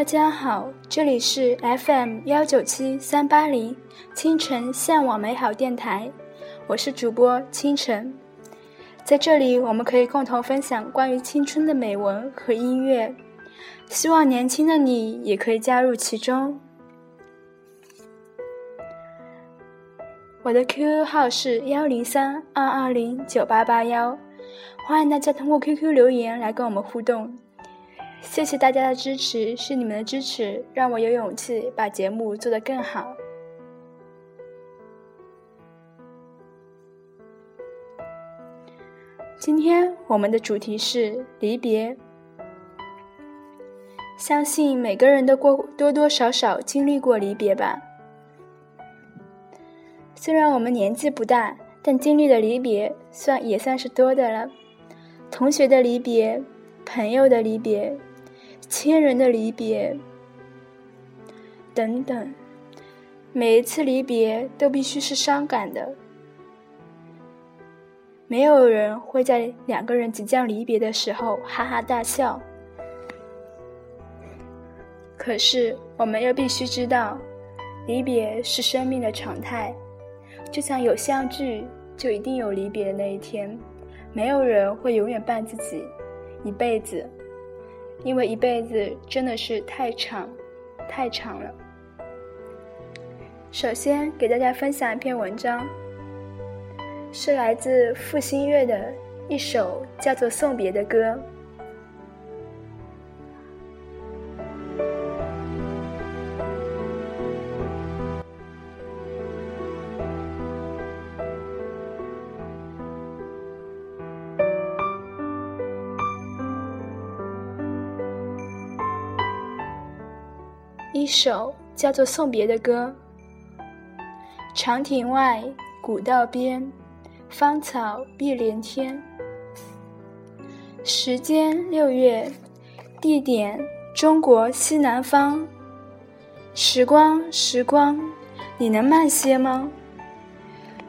大家好，这里是 FM 幺九七三八零清晨向往美好电台，我是主播清晨。在这里，我们可以共同分享关于青春的美文和音乐，希望年轻的你也可以加入其中。我的 QQ 号是幺零三二二零九八八幺，欢迎大家通过 QQ 留言来跟我们互动。谢谢大家的支持，是你们的支持让我有勇气把节目做得更好。今天我们的主题是离别，相信每个人都过多多少少经历过离别吧。虽然我们年纪不大，但经历的离别算也算是多的了。同学的离别，朋友的离别。亲人的离别，等等，每一次离别都必须是伤感的。没有人会在两个人即将离别的时候哈哈大笑。可是，我们又必须知道，离别是生命的常态。就像有相聚，就一定有离别的那一天。没有人会永远伴自己一辈子。因为一辈子真的是太长，太长了。首先给大家分享一篇文章，是来自付新月的一首叫做《送别》的歌。一首叫做《送别》的歌。长亭外，古道边，芳草碧连天。时间六月，地点中国西南方。时光，时光，你能慢些吗？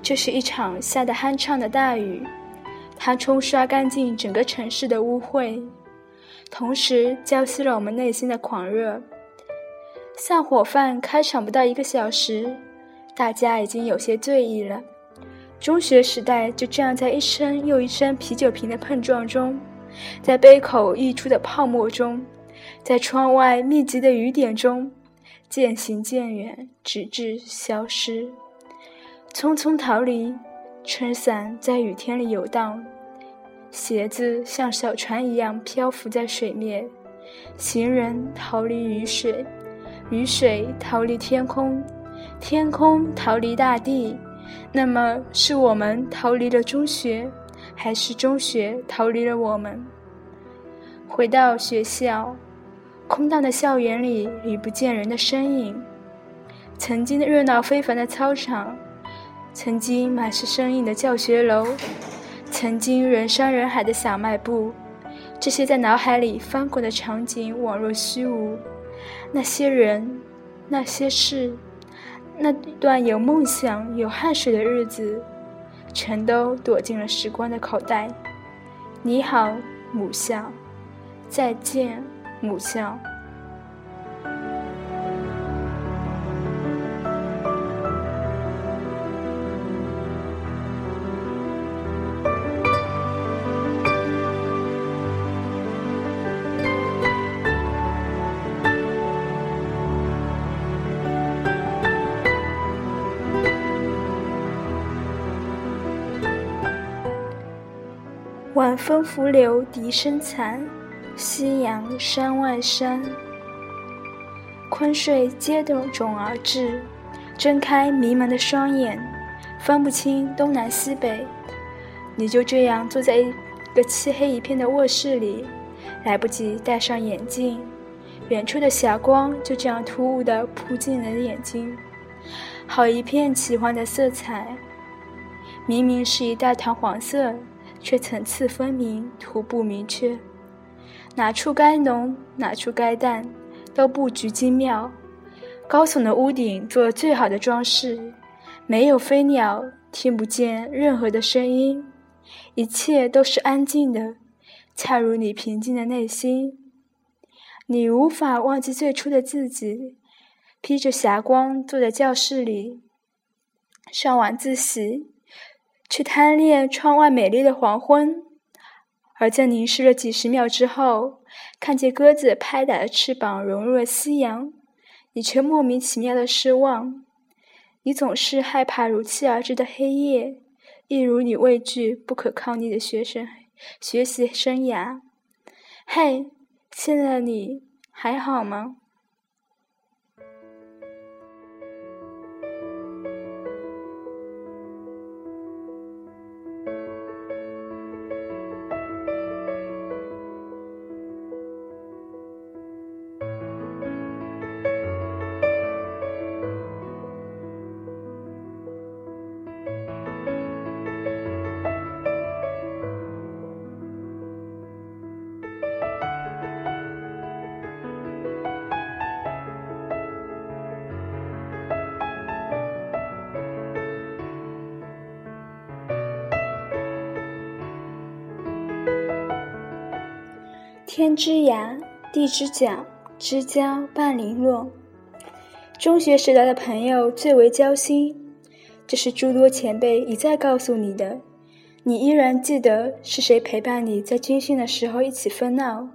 这是一场下得酣畅的大雨，它冲刷干净整个城市的污秽，同时浇熄了我们内心的狂热。散伙饭开场不到一个小时，大家已经有些醉意了。中学时代就这样在一声又一声啤酒瓶的碰撞中，在杯口溢出的泡沫中，在窗外密集的雨点中，渐行渐远，直至消失。匆匆逃离，撑伞在雨天里游荡，鞋子像小船一样漂浮在水面，行人逃离雨水。雨水逃离天空，天空逃离大地，那么是我们逃离了中学，还是中学逃离了我们？回到学校，空荡的校园里已不见人的身影。曾经的热闹非凡的操场，曾经满是生硬的教学楼，曾经人山人海的小卖部，这些在脑海里翻滚的场景宛若虚无。那些人，那些事，那段有梦想、有汗水的日子，全都躲进了时光的口袋。你好，母校，再见，母校。风拂柳笛声残，夕阳山外山。昏睡接踵踵而至，睁开迷茫的双眼，分不清东南西北。你就这样坐在一个漆黑一片的卧室里，来不及戴上眼镜，远处的霞光就这样突兀地扑进了眼睛，好一片奇幻的色彩。明明是一大团黄色。却层次分明，图不明确。哪处该浓，哪处该淡，都布局精妙。高耸的屋顶做最好的装饰，没有飞鸟，听不见任何的声音，一切都是安静的，恰如你平静的内心。你无法忘记最初的自己，披着霞光坐在教室里，上晚自习，去贪恋窗外美丽的黄昏。而在凝视了几十秒之后，看见鸽子拍打着翅膀融入了夕阳，你却莫名其妙的失望。你总是害怕如期而至的黑夜，一如你畏惧不可抗力的学生学习生涯。嘿，现在的你还好吗？天之涯，地之角，知交半零落。中学时代的朋友最为交心，这是诸多前辈一再告诉你的。你依然记得是谁陪伴你在军训的时候一起疯闹，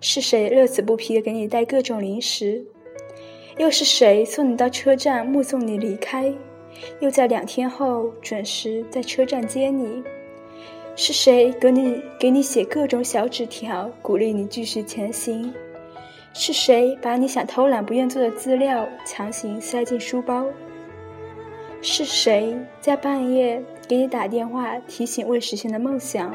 是谁乐此不疲的给你带各种零食，又是谁送你到车站目送你离开，又在两天后准时在车站接你。是谁给你给你写各种小纸条，鼓励你继续前行？是谁把你想偷懒不愿做的资料强行塞进书包？是谁在半夜给你打电话提醒未实现的梦想？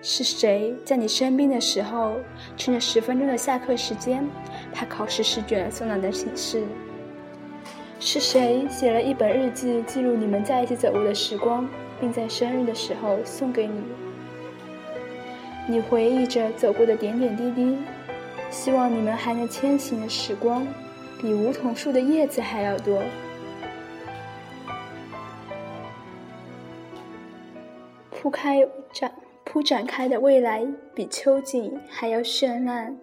是谁在你生病的时候趁着十分钟的下课时间，把考试试卷送到你的寝室？是谁写了一本日记，记录你们在一起走过的时光？并在生日的时候送给你。你回忆着走过的点点滴滴，希望你们还能牵行的时光，比梧桐树的叶子还要多。铺开展铺展开的未来，比秋景还要绚烂。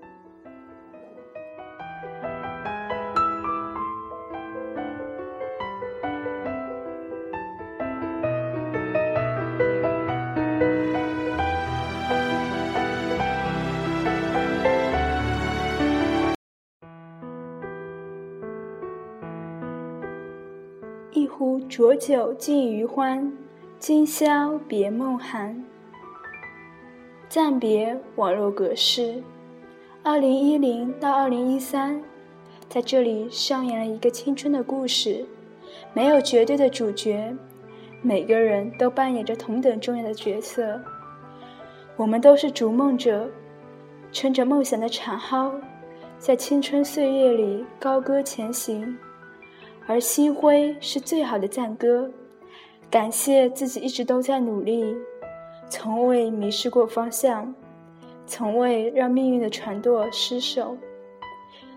一壶浊酒尽余欢，今宵别梦寒。暂别网络格式。二零一零到二零一三，在这里上演了一个青春的故事，没有绝对的主角，每个人都扮演着同等重要的角色。我们都是逐梦者，撑着梦想的长号，在青春岁月里高歌前行。而星辉是最好的赞歌，感谢自己一直都在努力，从未迷失过方向，从未让命运的船舵失手。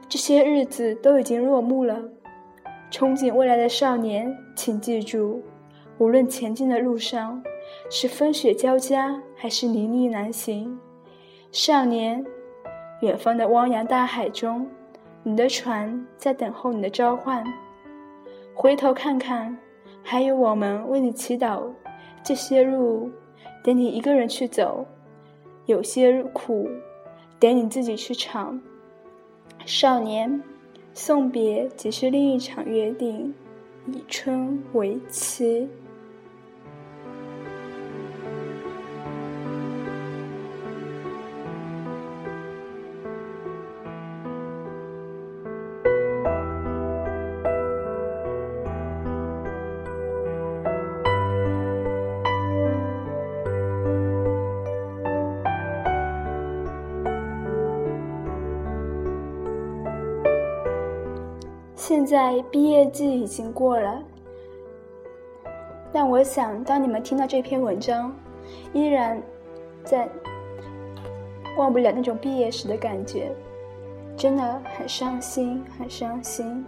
这些日子都已经落幕了，憧憬未来的少年，请记住，无论前进的路上是风雪交加还是泥泞难行，少年，远方的汪洋大海中，你的船在等候你的召唤。回头看看，还有我们为你祈祷。这些路，得你一个人去走；有些苦，得你自己去尝。少年，送别即是另一场约定，以春为期。现在毕业季已经过了，但我想，当你们听到这篇文章，依然在忘不了那种毕业时的感觉，真的很伤心，很伤心，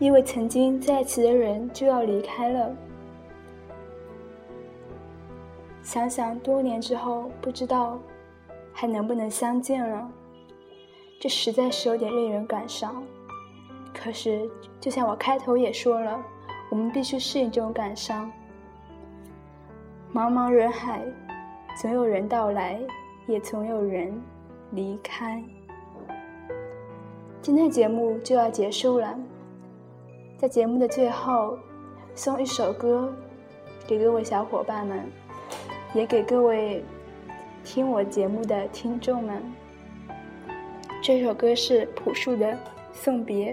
因为曾经在一起的人就要离开了。想想多年之后，不知道还能不能相见了。这实在是有点令人感伤。可是，就像我开头也说了，我们必须适应这种感伤。茫茫人海，总有人到来，也总有人离开。今天节目就要结束了，在节目的最后，送一首歌给各位小伙伴们，也给各位听我节目的听众们。这首歌是朴树的《送别》。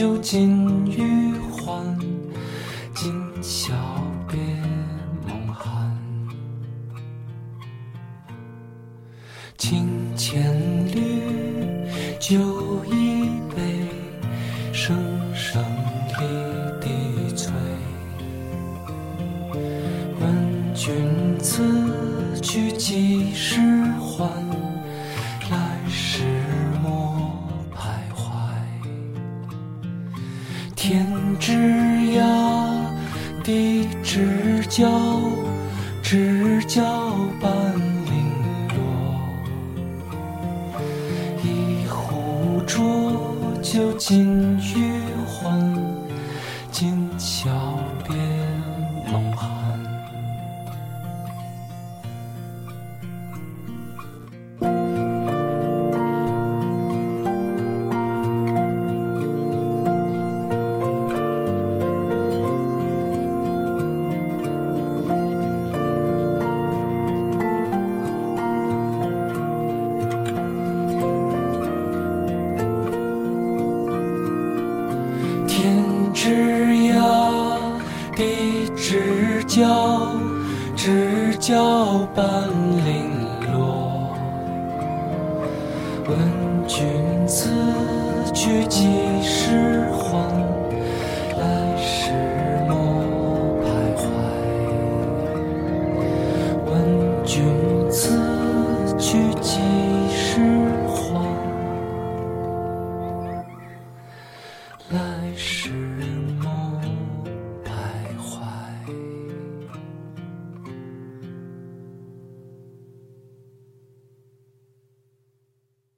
酒尽余欢，今宵别梦寒。情千缕，酒一杯，生浊酒尽余欢，今宵别